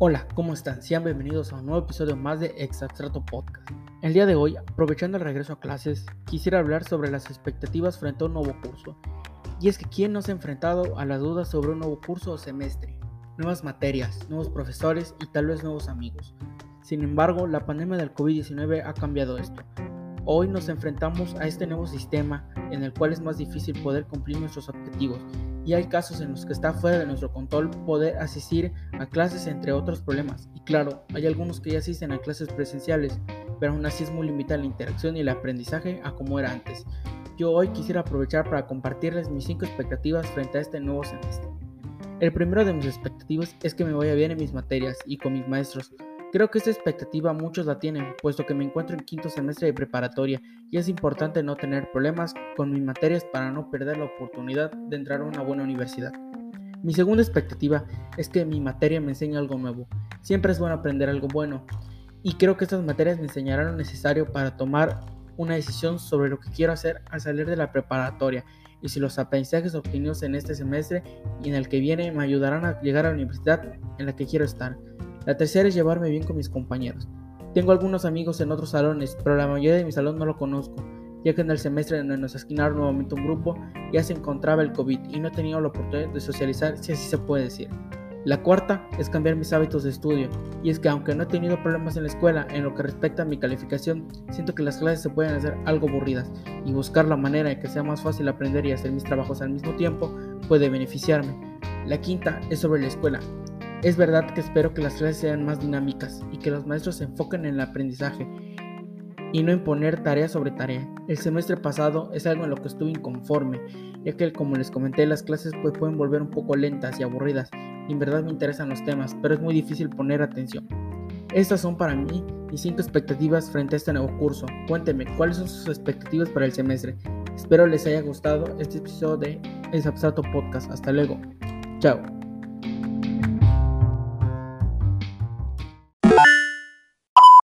Hola, ¿cómo están? Sean bienvenidos a un nuevo episodio más de Exabstrato Podcast. El día de hoy, aprovechando el regreso a clases, quisiera hablar sobre las expectativas frente a un nuevo curso. Y es que ¿quién no se ha enfrentado a las dudas sobre un nuevo curso o semestre? Nuevas materias, nuevos profesores y tal vez nuevos amigos. Sin embargo, la pandemia del COVID-19 ha cambiado esto. Hoy nos enfrentamos a este nuevo sistema en el cual es más difícil poder cumplir nuestros objetivos y hay casos en los que está fuera de nuestro control poder asistir a clases entre otros problemas. Y claro, hay algunos que ya asisten a clases presenciales, pero aún así es muy limitada la interacción y el aprendizaje a como era antes. Yo hoy quisiera aprovechar para compartirles mis 5 expectativas frente a este nuevo semestre. El primero de mis expectativas es que me vaya bien en mis materias y con mis maestros, Creo que esta expectativa muchos la tienen, puesto que me encuentro en quinto semestre de preparatoria y es importante no tener problemas con mis materias para no perder la oportunidad de entrar a una buena universidad. Mi segunda expectativa es que mi materia me enseñe algo nuevo. Siempre es bueno aprender algo bueno y creo que estas materias me enseñarán lo necesario para tomar una decisión sobre lo que quiero hacer al salir de la preparatoria y si los aprendizajes obtenidos en este semestre y en el que viene me ayudarán a llegar a la universidad en la que quiero estar. La tercera es llevarme bien con mis compañeros. Tengo algunos amigos en otros salones, pero la mayoría de mi salón no lo conozco, ya que en el semestre donde nos esquinaron nuevamente un grupo ya se encontraba el COVID y no he tenido la oportunidad de socializar, si así se puede decir. La cuarta es cambiar mis hábitos de estudio, y es que aunque no he tenido problemas en la escuela en lo que respecta a mi calificación, siento que las clases se pueden hacer algo aburridas, y buscar la manera en que sea más fácil aprender y hacer mis trabajos al mismo tiempo puede beneficiarme. La quinta es sobre la escuela, es verdad que espero que las clases sean más dinámicas y que los maestros se enfoquen en el aprendizaje y no imponer tarea sobre tarea. El semestre pasado es algo en lo que estuve inconforme, ya que como les comenté las clases pues pueden volver un poco lentas y aburridas y en verdad me interesan los temas, pero es muy difícil poner atención. Estas son para mí mis 5 expectativas frente a este nuevo curso. Cuéntenme cuáles son sus expectativas para el semestre. Espero les haya gustado este episodio de El Abstrato Podcast. Hasta luego. Chao.